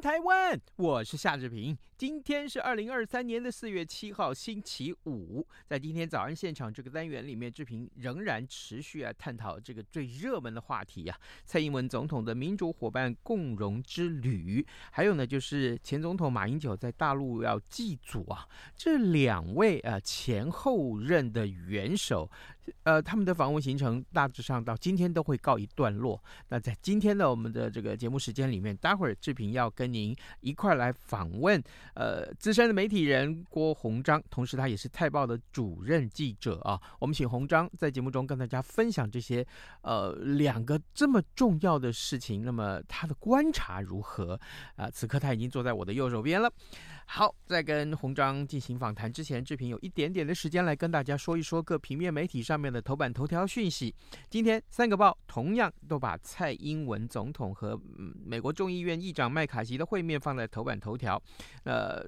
台湾！我是夏志平。今天是二零二三年的四月七号，星期五。在今天早安现场这个单元里面，志平仍然持续啊探讨这个最热门的话题呀、啊，蔡英文总统的民主伙伴共荣之旅，还有呢，就是前总统马英九在大陆要祭祖啊。这两位啊前后任的元首，呃，他们的访问行程大致上到今天都会告一段落。那在今天的我们的这个节目时间里面，待会儿志平。要跟您一块来访问，呃，资深的媒体人郭鸿章，同时他也是《泰报》的主任记者啊。我们请鸿章在节目中跟大家分享这些呃两个这么重要的事情。那么他的观察如何啊？此刻他已经坐在我的右手边了。好，在跟鸿章进行访谈之前，志平有一点点的时间来跟大家说一说各平面媒体上面的头版头条讯息。今天三个报同样都把蔡英文总统和美国众议院议长麦卡锡的会面放在头版头条。呃，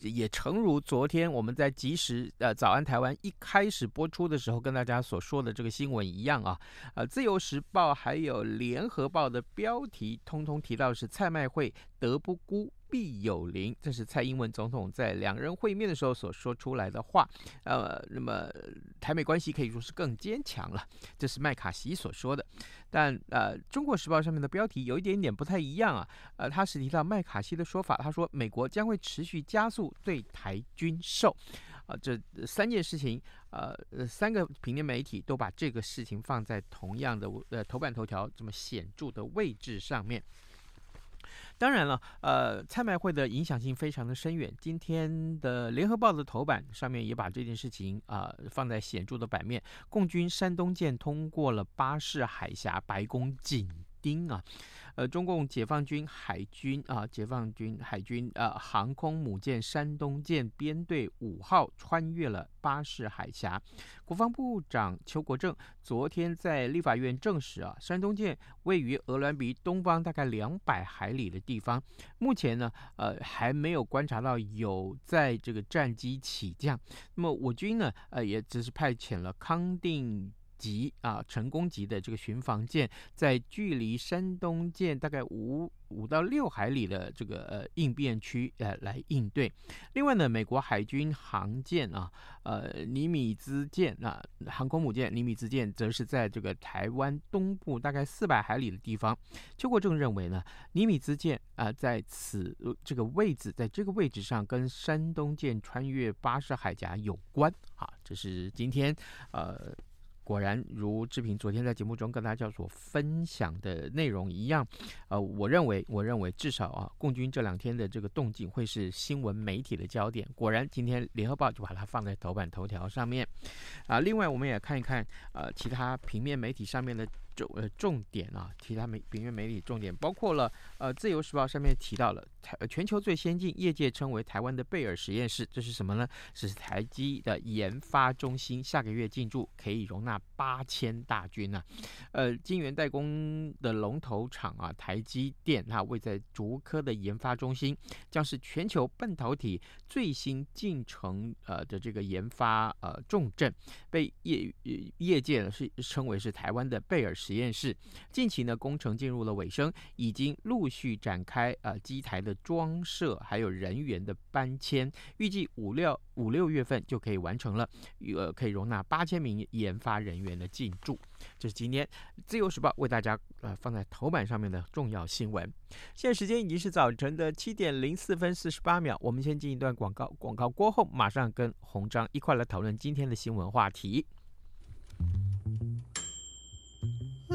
也诚如昨天我们在即时呃早安台湾一开始播出的时候跟大家所说的这个新闻一样啊。呃，自由时报还有联合报的标题通通提到是蔡麦会德不孤。必有邻，这是蔡英文总统在两人会面的时候所说出来的话。呃，那么台美关系可以说是更坚强了，这是麦卡锡所说的。但呃，《中国时报》上面的标题有一点点不太一样啊。呃，他是提到麦卡锡的说法，他说美国将会持续加速对台军售。啊、这三件事情，呃，三个平面媒体都把这个事情放在同样的呃头版头条这么显著的位置上面。当然了，呃，蔡麦会的影响性非常的深远。今天的联合报的头版上面也把这件事情啊、放在显著的版面。共军山东舰通过了巴士海峡，白宫紧盯啊。呃，中共解放军海军啊，解放军海军呃航空母舰山东舰编队五号穿越了巴士海峡。国防部长邱国正昨天在立法院证实啊，山东舰位于鹅銮鼻东方大概两百海里的地方。目前呢，呃还没有观察到有在这个战机起降。那么我军呢，呃也只是派遣了康定。级啊，成功级的这个巡防舰，在距离山东舰大概五五到六海里的这个呃应变区呃来应对。另外呢，美国海军航舰啊，呃尼米兹舰啊，航空母舰尼米兹舰，则是在这个台湾东部大概四百海里的地方。邱国正认为呢，尼米兹舰啊在此这个位置，在这个位置上跟山东舰穿越巴士海峡有关啊。这是今天呃。果然，如志平昨天在节目中跟大家所分享的内容一样，呃，我认为，我认为至少啊，共军这两天的这个动静会是新闻媒体的焦点。果然，今天联合报就把它放在头版头条上面。啊，另外我们也看一看，呃，其他平面媒体上面的。重呃重点啊，其他媒平面媒体重点包括了呃《自由时报》上面提到了台全球最先进，业界称为台湾的贝尔实验室，这是什么呢？是台积的研发中心，下个月进驻可以容纳八千大军呐、呃，晶圆代工的龙头厂啊，台积电它位在竹科的研发中心，将是全球半导体最新进程呃的这个研发呃重镇，被业业界呢是称为是台湾的贝尔。实验室近期呢，工程进入了尾声，已经陆续展开呃机台的装设，还有人员的搬迁，预计五六五六月份就可以完成了，呃，可以容纳八千名研发人员的进驻。这是今天自由时报为大家呃放在头版上面的重要新闻。现在时间已经是早晨的七点零四分四十八秒，我们先进一段广告，广告过后马上跟鸿章一块来讨论今天的新闻话题。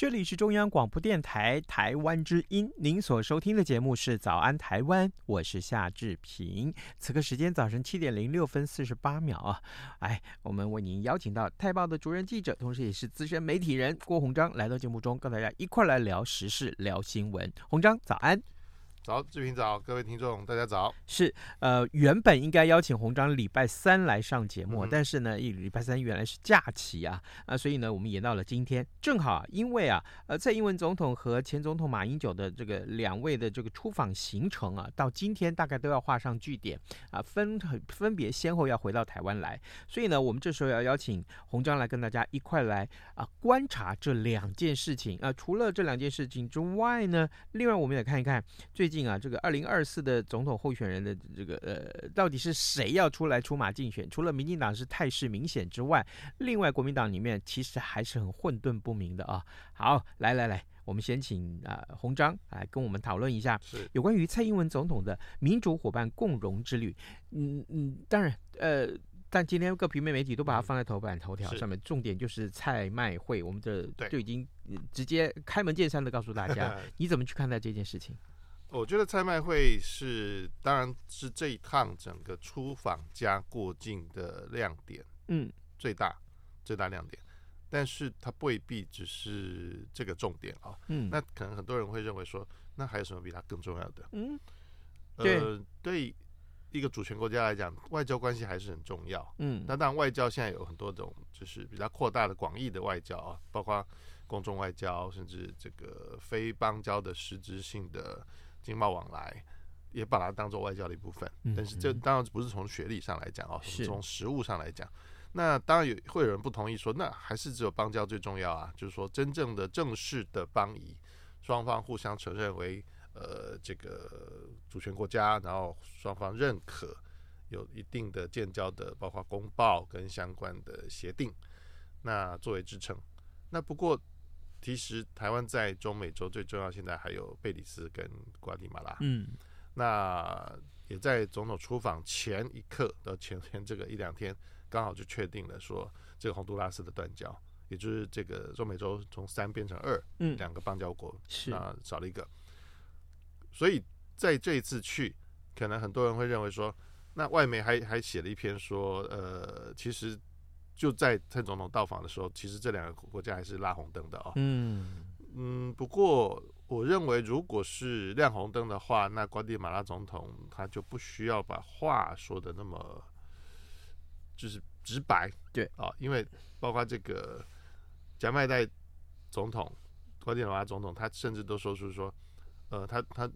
这里是中央广播电台台湾之音，您所收听的节目是《早安台湾》，我是夏志平。此刻时间早晨七点零六分四十八秒啊！哎，我们为您邀请到《泰报》的主任记者，同时也是资深媒体人郭鸿章来到节目中，跟大家一块来聊时事、聊新闻。鸿章，早安。早，志平早，各位听众大家早。是，呃，原本应该邀请鸿章礼拜三来上节目，嗯、但是呢，一礼拜三原来是假期啊，啊，所以呢，我们延到了今天。正好，因为啊，呃，蔡英文总统和前总统马英九的这个两位的这个出访行程啊，到今天大概都要画上句点啊，分分别先后要回到台湾来，所以呢，我们这时候要邀请鸿章来跟大家一块来啊观察这两件事情啊。除了这两件事情之外呢，另外我们也看一看最。最近啊，这个二零二四的总统候选人的这个呃，到底是谁要出来出马竞选？除了民进党是态势明显之外，另外国民党里面其实还是很混沌不明的啊。好，来来来，我们先请啊洪章来跟我们讨论一下有关于蔡英文总统的民主伙伴共荣之旅。嗯嗯，当然呃。但今天各平面媒体都把它放在头版头条上面，重点就是蔡麦会，我们这就已经直接开门见山的告诉大家，你怎么去看待这件事情？我觉得拍卖会是，当然是这一趟整个出访加过境的亮点，嗯，最大最大亮点，但是它未必只是这个重点啊，嗯，那可能很多人会认为说，那还有什么比它更重要的？嗯，呃，对一个主权国家来讲，外交关系还是很重要，嗯，那当然外交现在有很多种，就是比较扩大的广义的外交啊，包括公众外交，甚至这个非邦交的实质性的。经贸往来也把它当做外交的一部分，但是这当然不是从学历上来讲哦，是从实物上来讲。那当然有会有人不同意说，那还是只有邦交最重要啊，就是说真正的正式的邦谊，双方互相承认为呃这个主权国家，然后双方认可有一定的建交的，包括公报跟相关的协定，那作为支撑。那不过。其实台湾在中美洲最重要，现在还有贝里斯跟瓜地马拉。嗯，那也在总统出访前一刻到前天这个一两天，刚好就确定了说这个洪都拉斯的断交，也就是这个中美洲从三变成二，嗯，两个邦交国是啊少了一个。所以在这一次去，可能很多人会认为说，那外媒还还写了一篇说，呃，其实。就在蔡总统到访的时候，其实这两个国家还是拉红灯的哦。嗯嗯，不过我认为，如果是亮红灯的话，那瓜地马拉总统他就不需要把话说的那么就是直白。对啊，因为包括这个贾麦代总统、瓜地马拉总统，他甚至都说出说，呃，他他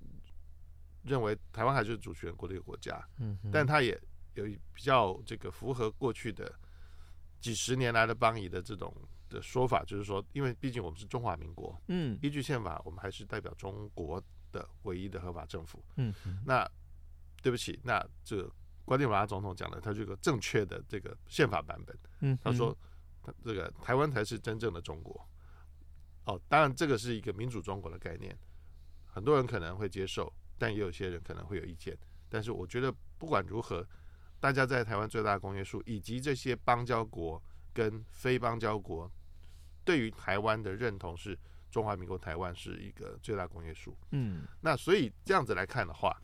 认为台湾还是主权国的一个国家。嗯，但他也有比较这个符合过去的。几十年来的邦谊的这种的说法，就是说，因为毕竟我们是中华民国，嗯，依据宪法，我们还是代表中国的唯一的合法政府，嗯，那对不起，那这个瓜地马拉总统讲的，他这个正确的这个宪法版本，嗯，他说这个台湾才是真正的中国。哦，当然这个是一个民主中国的概念，很多人可能会接受，但也有些人可能会有意见。但是我觉得不管如何，大家在台湾最大的公约数，以及这些邦交国跟非邦交国对于台湾的认同是中华民国台湾是一个最大公约数。嗯，那所以这样子来看的话，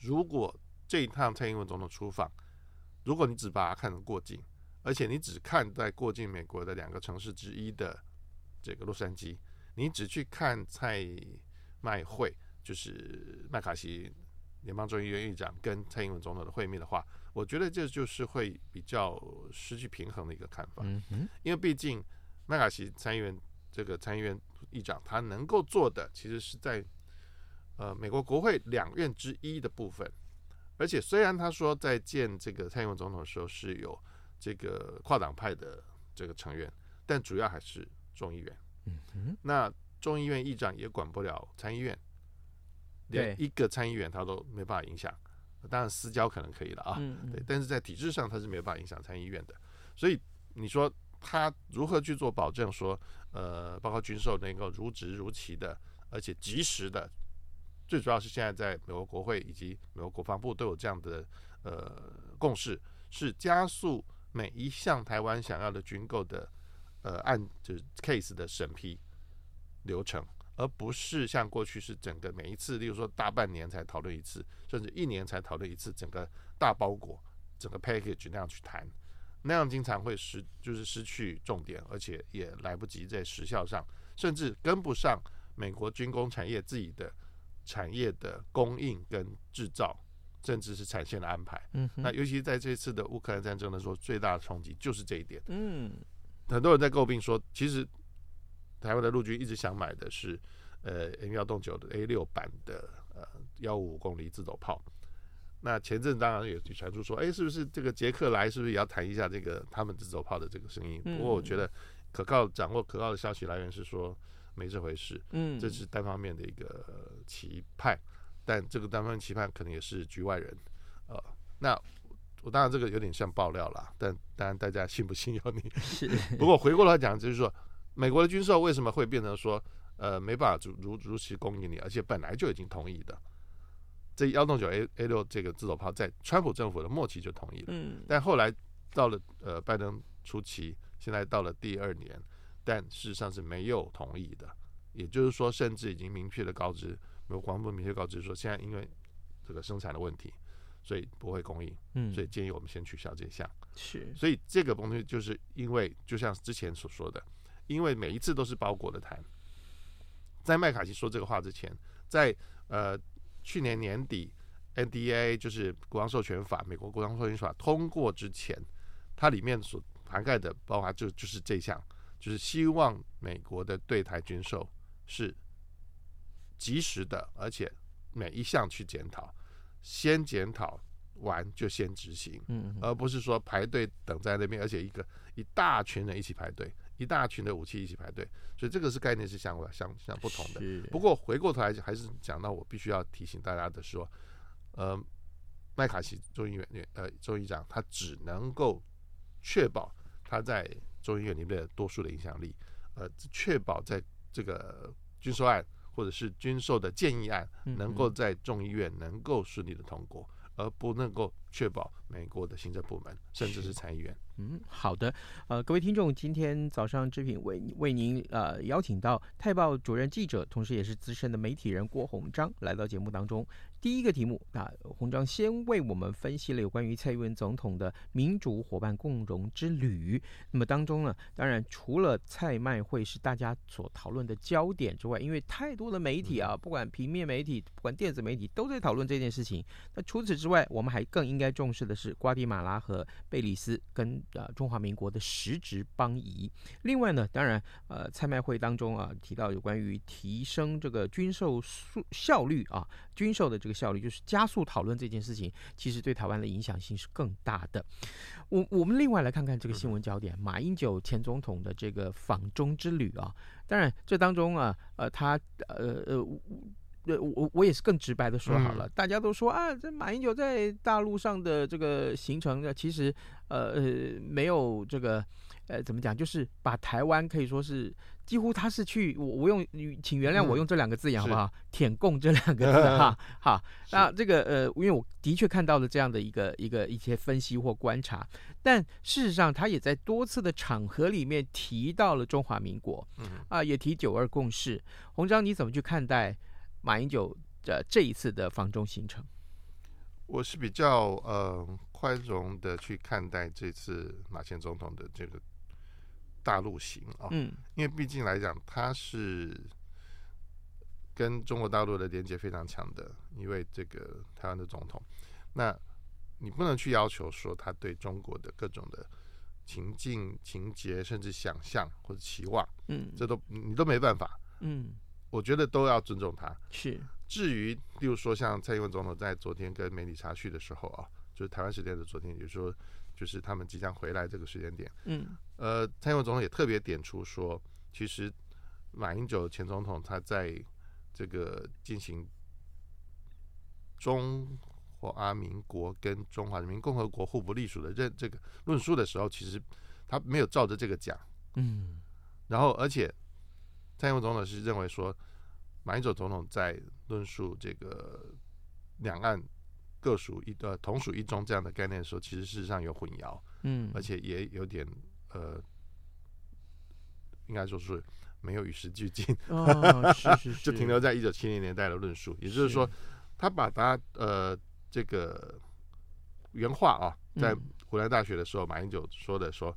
如果这一趟蔡英文总统出访，如果你只把它看成过境，而且你只看在过境美国的两个城市之一的。这个洛杉矶，你只去看蔡麦会，就是麦卡锡联邦众议院议长跟蔡英文总统的会面的话，我觉得这就是会比较失去平衡的一个看法。嗯哼，因为毕竟麦卡锡参议员这个参议院议长他能够做的，其实是在呃美国国会两院之一的部分，而且虽然他说在见这个蔡英文总统的时候是有这个跨党派的这个成员，但主要还是。众议院，嗯哼，那众议院议长也管不了参议院，连一个参议员他都没办法影响。当然私交可能可以了啊，对，但是在体制上他是没有办法影响参议院的。所以你说他如何去做保证说，呃，包括军售能够如职如期的，而且及时的，最主要是现在在美国国会以及美国国防部都有这样的呃共识，是加速每一项台湾想要的军购的。呃，案就是 case 的审批流程，而不是像过去是整个每一次，例如说大半年才讨论一次，甚至一年才讨论一次，整个大包裹、整个 package 那样去谈，那样经常会失就是失去重点，而且也来不及在时效上，甚至跟不上美国军工产业自己的产业的供应跟制造，甚至是产线的安排。嗯，那尤其在这次的乌克兰战争的时候，最大的冲击就是这一点。嗯。很多人在诟病说，其实台湾的陆军一直想买的是呃 M 幺洞九的 A 六版的呃幺五五公里自走炮。那前阵当然也传出说，哎，是不是这个捷克来，是不是也要谈一下这个他们自走炮的这个声音？不过我觉得可靠掌握可靠的消息来源是说没这回事，嗯，这是单方面的一个期盼，但这个单方面期盼可能也是局外人，呃，那。我当然这个有点像爆料了，但当然大家信不信由你。是。不过回过来讲，就是说美国的军售为什么会变成说呃没办法如如如期供应你，而且本来就已经同意的。这幺洞九 A A 六这个自走炮在川普政府的末期就同意了，嗯。但后来到了呃拜登初期，现在到了第二年，但事实上是没有同意的。也就是说，甚至已经明确的告知美国国防部明确告知说，现在因为这个生产的问题。所以不会供应，嗯，所以建议我们先取消这项。是，所以这个东西就是因为，就像之前所说的，因为每一次都是包裹的谈。在麦卡锡说这个话之前，在呃去年年底，NDA 就是国防授权法，美国国防授权法通过之前，它里面所涵盖的包括就就是这项，就是希望美国的对台军售是及时的，而且每一项去检讨。先检讨完就先执行，嗯，而不是说排队等在那边，而且一个一大群人一起排队，一大群的武器一起排队，所以这个是概念是相相相不同的。不过回过头来还是讲到我必须要提醒大家的说，呃，麦卡锡众议院呃众议长他只能够确保他在众议院里面的多数的影响力，呃，确保在这个军售案。或者是军售的建议案能够在众议院能够顺利的通过，而不能够确保美国的行政部门甚至是参议员。嗯，好的，呃，各位听众，今天早上志品为为您呃邀请到《泰报》主任记者，同时也是资深的媒体人郭鸿章来到节目当中。第一个题目，那鸿章先为我们分析了有关于蔡英文总统的民主伙伴共荣之旅。那么当中呢，当然除了蔡麦会是大家所讨论的焦点之外，因为太多的媒体啊，不管平面媒体，不管电子媒体，都在讨论这件事情。那除此之外，我们还更应该该重视的是瓜地马拉和贝里斯跟呃中华民国的实质邦谊。另外呢，当然呃蔡麦会当中啊提到有关于提升这个军售速效率啊，军售的这个。效率就是加速讨论这件事情，其实对台湾的影响性是更大的。我我们另外来看看这个新闻焦点，马英九前总统的这个访中之旅啊，当然这当中啊，呃，他呃呃呃，我我也是更直白的说好了，嗯、大家都说啊，这马英九在大陆上的这个行程呢，其实呃呃没有这个呃怎么讲，就是把台湾可以说是。几乎他是去我我用请原谅我用这两个字眼好不好？舔共这两个字哈 好。那这个呃，因为我的确看到了这样的一个一个一些分析或观察，但事实上他也在多次的场合里面提到了中华民国，啊，也提九二共识。洪章你怎么去看待马英九的这一次的访中行程？我是比较呃宽容的去看待这次马前总统的这个。大陆行啊，嗯，因为毕竟来讲，他是跟中国大陆的连接非常强的一位这个台湾的总统，那你不能去要求说他对中国的各种的情境、情节，甚至想象或者期望，嗯，这都你都没办法，嗯，我觉得都要尊重他。是，至于例如说像蔡英文总统在昨天跟媒体茶叙的时候啊，就是台湾时间的昨天，也就是说。就是他们即将回来这个时间点，嗯，呃，蔡英文总统也特别点出说，其实马英九前总统他在这个进行中华民国跟中华人民共和国互不隶属的认这个论述的时候，其实他没有照着这个讲，嗯，然后而且蔡英文总统是认为说，马英九总统在论述这个两岸。各属一呃同属一中这样的概念的时候，其实事实上有混淆，嗯，而且也有点呃，应该说是没有与时俱进，哦，是是是 就停留在一九七零年代的论述，也就是说，他把他呃这个原话啊，在湖南大学的时候，马英九说的说，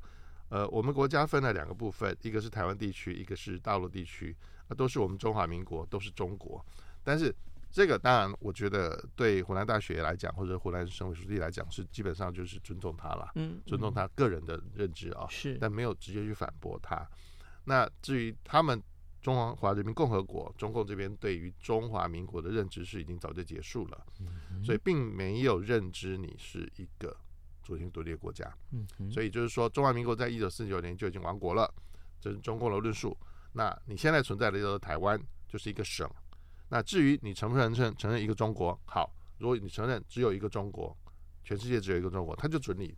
呃，我们国家分了两个部分，一个是台湾地区，一个是大陆地区，那都是我们中华民国，都是中国，但是。这个当然，我觉得对湖南大学来讲，或者湖南省委书记来讲，是基本上就是尊重他了，嗯，尊重他个人的认知啊，是，但没有直接去反驳他。那至于他们中华人民共和国中共这边对于中华民国的认知是已经早就结束了，嗯，所以并没有认知你是一个主权独立的国家，嗯，所以就是说中华民国在一九四九年就已经亡国了，这是中共的论述。那你现在存在的这个台湾就是一个省。那至于你承不承认承认一个中国，好，如果你承认只有一个中国，全世界只有一个中国，他就准你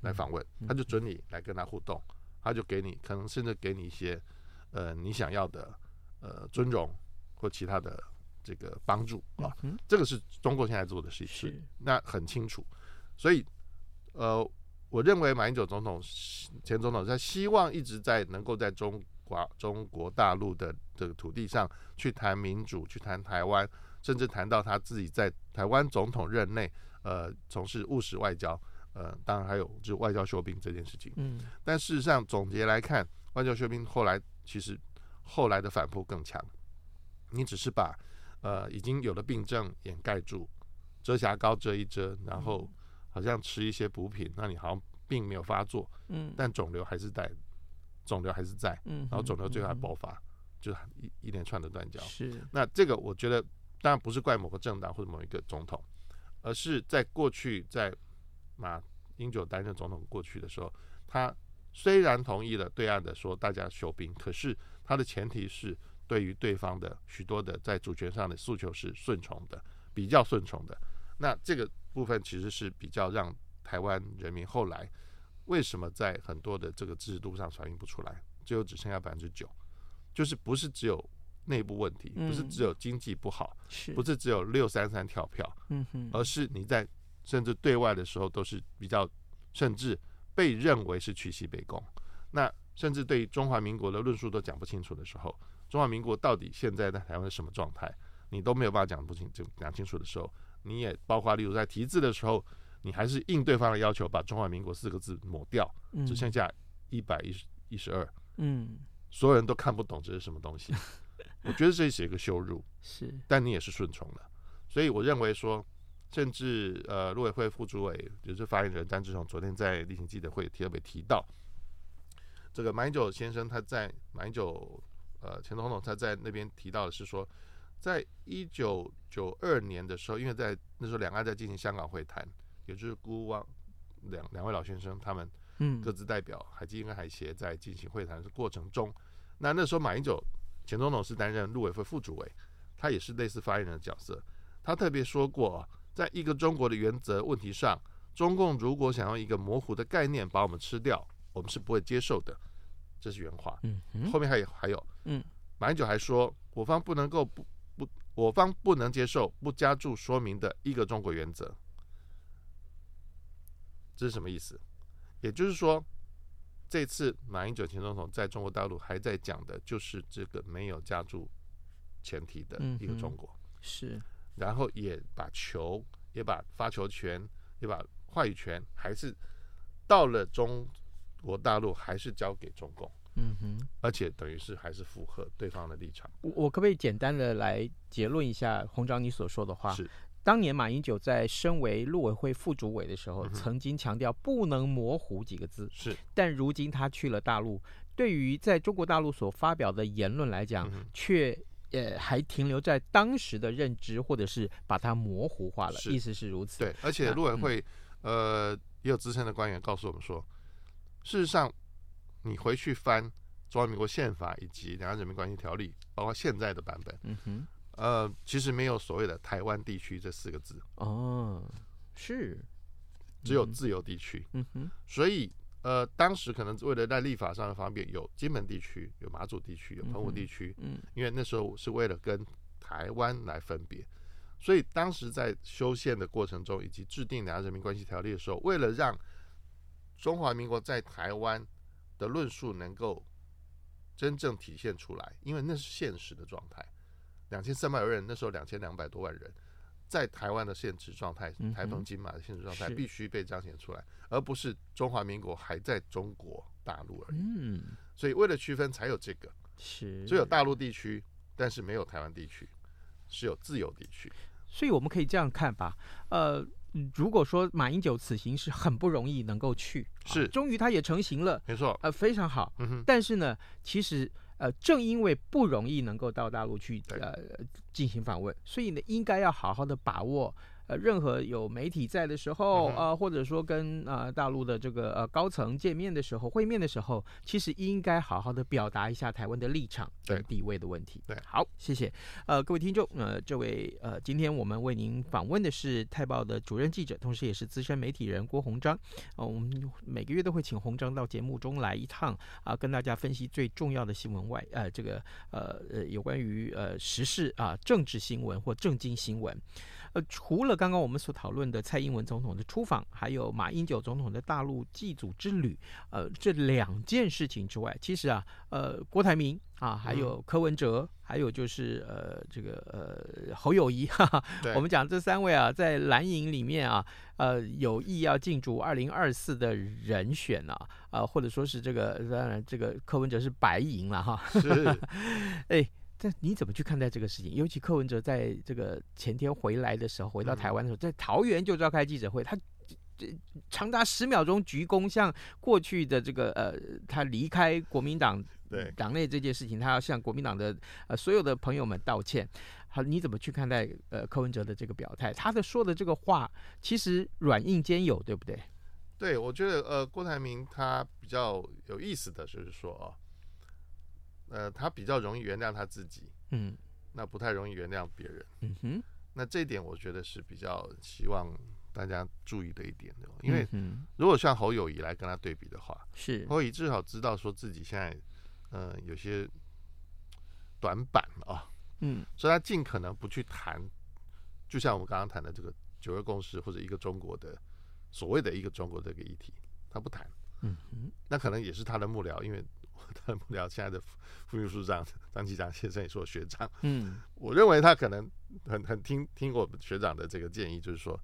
来访问，他就准你来跟他互动，他就给你可能甚至给你一些呃你想要的呃尊荣或其他的这个帮助啊，这个是中国现在做的事情，那很清楚，所以呃，我认为马英九总统前总统他希望一直在能够在中。中国大陆的这个土地上去谈民主，去谈台湾，甚至谈到他自己在台湾总统任内，呃，从事务实外交，呃，当然还有就是外交修兵这件事情。嗯，但事实上总结来看，外交修兵后来其实后来的反扑更强，你只是把呃已经有的病症掩盖住，遮瑕膏遮一遮，然后好像吃一些补品，那你好像并没有发作，嗯，但肿瘤还是在。肿瘤还是在，嗯然后肿瘤最后还爆发，嗯、就是一一连串的断交。是，那这个我觉得当然不是怪某个政党或者某一个总统，而是在过去在马英九担任总统过去的时候，他虽然同意了对岸的说大家休兵，可是他的前提是对于对方的许多的在主权上的诉求是顺从的，比较顺从的。那这个部分其实是比较让台湾人民后来。为什么在很多的这个制度上反映不出来？最后只剩下百分之九，就是不是只有内部问题，不是只有经济不好，不是只有六三三跳票，而是你在甚至对外的时候都是比较，甚至被认为是屈膝北躬。那甚至对中华民国的论述都讲不清楚的时候，中华民国到底现在在台湾是什么状态，你都没有办法讲不清就讲清楚的时候，你也包括例如在题字的时候。你还是应对方的要求，把中华民国四个字抹掉，只剩下一百一十一十二。嗯，所有人都看不懂这是什么东西。我觉得这是一个羞辱。是，但你也是顺从了。所以我认为说，甚至呃，陆委会副主委就是发言人张志雄昨天在例行记者会特别提到，这个马英九先生他在马英九呃前总统他在那边提到的是说，在一九九二年的时候，因为在那时候两岸在进行香港会谈。也就是孤汪两两位老先生，他们各自代表海基跟海协在进行会谈的过程中，那那时候马英九前总统是担任陆委会副主委，他也是类似发言人的角色，他特别说过，在一个中国的原则问题上，中共如果想用一个模糊的概念把我们吃掉，我们是不会接受的，这是原话。嗯，后面还有还有，嗯，马英九还说，我方不能够不不，我方不能接受不加注说明的一个中国原则，这是什么意思？也就是说。这次马英九前总统在中国大陆还在讲的就是这个没有加注前提的一个中国，嗯、是，然后也把球也把发球权也把话语权还是到了中国大陆还是交给中共，嗯哼，而且等于是还是符合对方的立场。我我可不可以简单的来结论一下洪章你所说的话？是。当年马英九在身为陆委会副主委的时候，嗯、曾经强调不能模糊几个字。是，但如今他去了大陆，对于在中国大陆所发表的言论来讲，嗯、却呃还停留在当时的认知，或者是把它模糊化了。是意思是如此。对，而且陆委会、嗯、呃也有资深的官员告诉我们说，事实上你回去翻中华民国宪法以及两岸人民关系条例，包括现在的版本，嗯哼。呃，其实没有所谓的台湾地区这四个字哦，是，只有自由地区。嗯哼，所以呃，当时可能为了在立法上的方便，有金门地区、有马祖地区、有澎湖地区。嗯，因为那时候是为了跟台湾来分别，所以当时在修宪的过程中，以及制定两岸人民关系条例的时候，为了让中华民国在台湾的论述能够真正体现出来，因为那是现实的状态。两千三百万人，那时候两千两百多万人，在台湾的现实状态，台风金马的现实状态必须被彰显出来，而不是中华民国还在中国大陆而已。嗯，所以为了区分，才有这个，是只有大陆地区，但是没有台湾地区，是有自由地区。所以我们可以这样看吧，呃，如果说马英九此行是很不容易能够去，是终于他也成型了，没错，呃，非常好。但是呢，其实。呃，正因为不容易能够到大陆去呃进行访问，所以呢，应该要好好的把握。呃，任何有媒体在的时候，啊、呃，或者说跟呃大陆的这个呃高层见面的时候，会面的时候，其实应该好好的表达一下台湾的立场跟地位的问题。对，好，谢谢。呃，各位听众，呃，这位呃，今天我们为您访问的是《泰报》的主任记者，同时也是资深媒体人郭鸿章。呃，我们每个月都会请鸿章到节目中来一趟啊、呃，跟大家分析最重要的新闻外，呃，这个呃呃有关于呃时事啊、呃、政治新闻或政经新闻。呃，除了刚刚我们所讨论的蔡英文总统的出访，还有马英九总统的大陆祭祖之旅，呃，这两件事情之外，其实啊，呃，郭台铭啊，还有柯文哲，嗯、还有就是呃，这个呃侯友谊，哈哈，我们讲这三位啊，在蓝营里面啊，呃，有意要进驻二零二四的人选啊，啊、呃，或者说是这个当然这个柯文哲是白银了哈，是，哎。但你怎么去看待这个事情？尤其柯文哲在这个前天回来的时候，回到台湾的时候，在桃园就召开记者会，他这长达十秒钟鞠躬，向过去的这个呃，他离开国民党 对党内这件事情，他要向国民党的呃所有的朋友们道歉。好，你怎么去看待呃柯文哲的这个表态？他的说的这个话其实软硬兼有，对不对？对，我觉得呃郭台铭他比较有意思的就是说啊。呃，他比较容易原谅他自己，嗯，那不太容易原谅别人，嗯哼，那这一点我觉得是比较希望大家注意的一点的，因为如果像侯友谊来跟他对比的话，是。侯友谊至少知道说自己现在，呃，有些短板啊，嗯，所以他尽可能不去谈，就像我们刚刚谈的这个九二共识或者一个中国的所谓的一个中国这个议题，他不谈，嗯哼，那可能也是他的幕僚，因为。他幕僚现在的副秘书长张其强先生也是我学长，嗯，我认为他可能很很听听我们学长的这个建议，就是说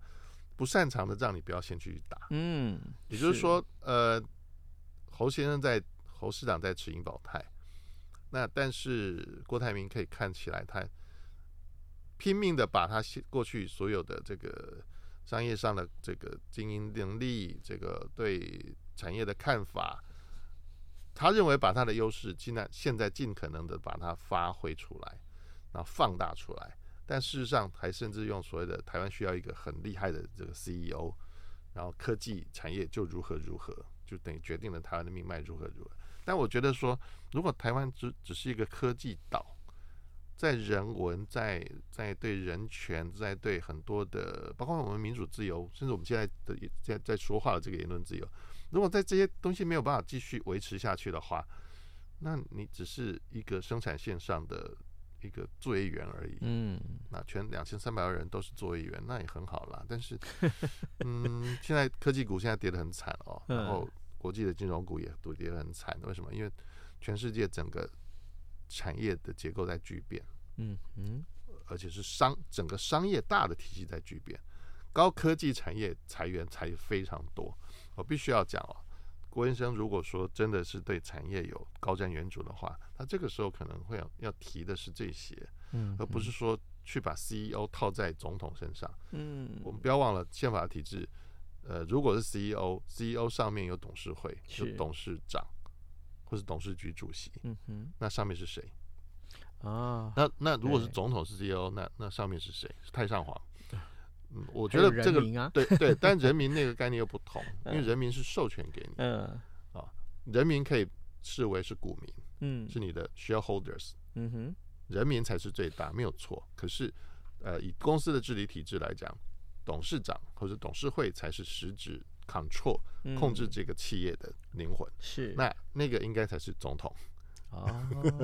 不擅长的仗你不要先去打，嗯，也就是说，呃，侯先生在侯市长在持盈保泰，那但是郭台铭可以看起来他拼命的把他过去所有的这个商业上的这个经营能力，这个对产业的看法。他认为把他的优势尽量现在尽可能的把它发挥出来，然后放大出来，但事实上还甚至用所谓的台湾需要一个很厉害的这个 CEO，然后科技产业就如何如何，就等于决定了台湾的命脉如何如何。但我觉得说，如果台湾只只是一个科技岛，在人文，在在对人权，在对很多的，包括我们民主自由，甚至我们现在的在在说话的这个言论自由，如果在这些东西没有办法继续维持下去的话，那你只是一个生产线上的一个作业员而已。嗯，那全两千三百万人都是作业员，那也很好啦。但是，嗯，现在科技股现在跌得很惨哦，然后国际的金融股也都跌得很惨。为什么？因为全世界整个产业的结构在巨变，嗯嗯，而且是商整个商业大的体系在巨变，高科技产业裁员裁非常多。我必须要讲哦，郭先生如果说真的是对产业有高瞻远瞩的话，他这个时候可能会要要提的是这些，嗯，而不是说去把 CEO 套在总统身上，嗯，我们不要忘了宪法体制，呃，如果是 CEO，CEO 上面有董事会，有董事长。或是董事局主席，嗯哼，那上面是谁？啊，那那如果是总统是 CEO，那那上面是谁？是太上皇。嗯，我觉得这个对对，但人民那个概念又不同，因为人民是授权给你，嗯。啊，人民可以视为是股民，嗯，是你的 shareholders，嗯哼，人民才是最大，没有错。可是，呃，以公司的治理体制来讲，董事长或者董事会才是实质。control 控制这个企业的灵魂、嗯、是。那那个应该才是总统哦，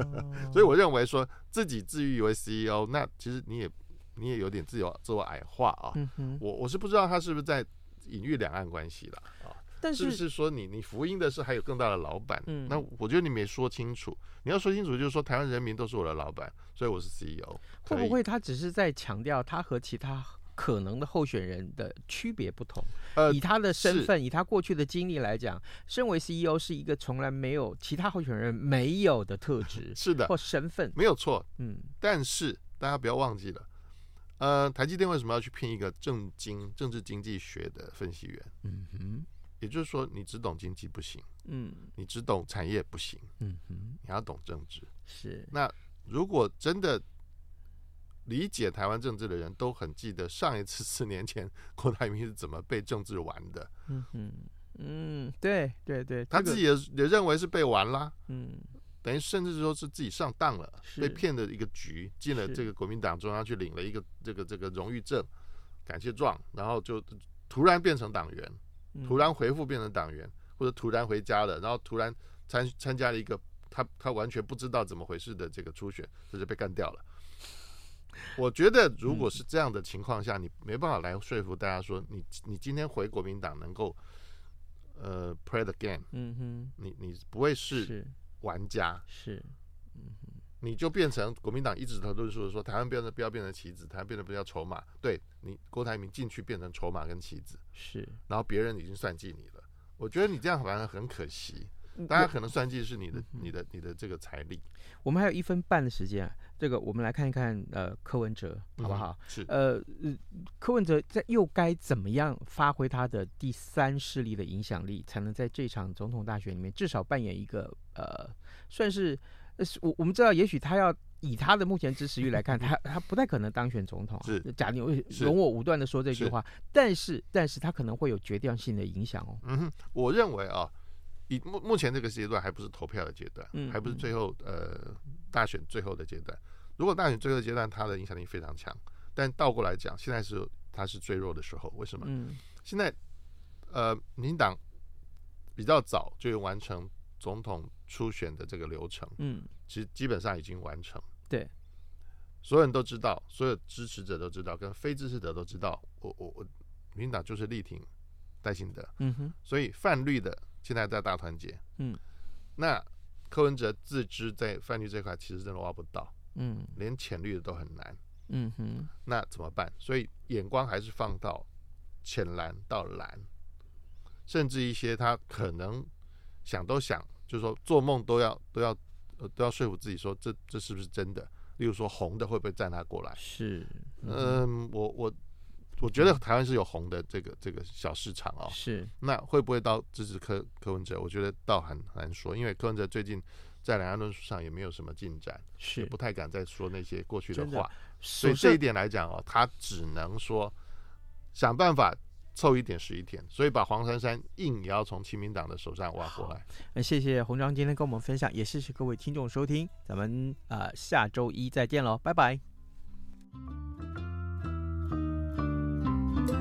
所以我认为说自己自喻为 CEO，那其实你也你也有点自由自我矮化啊。嗯、哼我我是不知道他是不是在隐喻两岸关系了啊？但是，是不是说你你福音的是还有更大的老板？嗯，那我觉得你没说清楚。你要说清楚，就是说台湾人民都是我的老板，所以我是 CEO。会不会他只是在强调他和其他？可能的候选人的区别不同，呃，以他的身份，以他过去的经历来讲，身为 CEO 是一个从来没有其他候选人没有的特质，是的，或身份没有错，嗯。但是大家不要忘记了，呃，台积电为什么要去聘一个政经政治经济学的分析员？嗯哼，也就是说，你只懂经济不行，嗯，你只懂产业不行，嗯哼，你要懂政治。是，那如果真的。理解台湾政治的人都很记得上一次四年前郭台铭是怎么被政治玩的。嗯哼嗯，对对对，他自己也也认为是被玩啦。嗯，等于甚至说是自己上当了，被骗的一个局，进了这个国民党中央去领了一个这个这个荣誉证、感谢状，然后就突然变成党员，突然回复变成党员，或者突然回家了，然后突然参参加了一个他他完全不知道怎么回事的这个初选，这就被干掉了。我觉得，如果是这样的情况下，嗯、你没办法来说服大家说你，你你今天回国民党能够，呃，play the game，嗯哼，你你不会是玩家，是，嗯，你就变成国民党一直都都是说说台湾变成不要变成棋子，台湾变得不要筹码，对你郭台铭进去变成筹码跟棋子，是，然后别人已经算计你了，我觉得你这样反而很可惜。大家可能算计是你的、嗯、你的、你的这个财力。我们还有一分半的时间，这个我们来看一看，呃，柯文哲好不好？嗯、是。呃，柯文哲在又该怎么样发挥他的第三势力的影响力，才能在这场总统大选里面至少扮演一个呃，算是我我们知道，也许他要以他的目前支持率来看，他 他不太可能当选总统。是。假定容我武断的说这句话，是但是但是他可能会有决定性的影响哦。嗯哼，我认为啊。以目目前这个阶段还不是投票的阶段，嗯、还不是最后呃大选最后的阶段。如果大选最后阶段，它的影响力非常强，但倒过来讲，现在是它是最弱的时候。为什么？嗯、现在呃民进党比较早就完成总统初选的这个流程，嗯，其实基本上已经完成。对，所有人都知道，所有支持者都知道，跟非支持者都知道，我我我民进党就是力挺戴信德，嗯哼，所以泛绿的。现在在大团结，嗯，那柯文哲自知在泛绿这块其实真的挖不到，嗯，连浅绿的都很难，嗯哼，那怎么办？所以眼光还是放到浅蓝到蓝，甚至一些他可能想都想，就是说做梦都要都要都要说服自己说这这是不是真的？例如说红的会不会站他过来？是，嗯，我我。我觉得台湾是有红的这个这个小市场哦，是那会不会到支持柯柯文哲？我觉得倒很难说，因为柯文哲最近在两岸论述上也没有什么进展，是不太敢再说那些过去的话，的所以这一点来讲哦，他只能说想办法凑一点是一点，所以把黄珊珊硬也要从亲民党的手上挖过来。那谢谢洪章今天跟我们分享，也谢谢各位听众收听，咱们呃下周一再见喽，拜拜。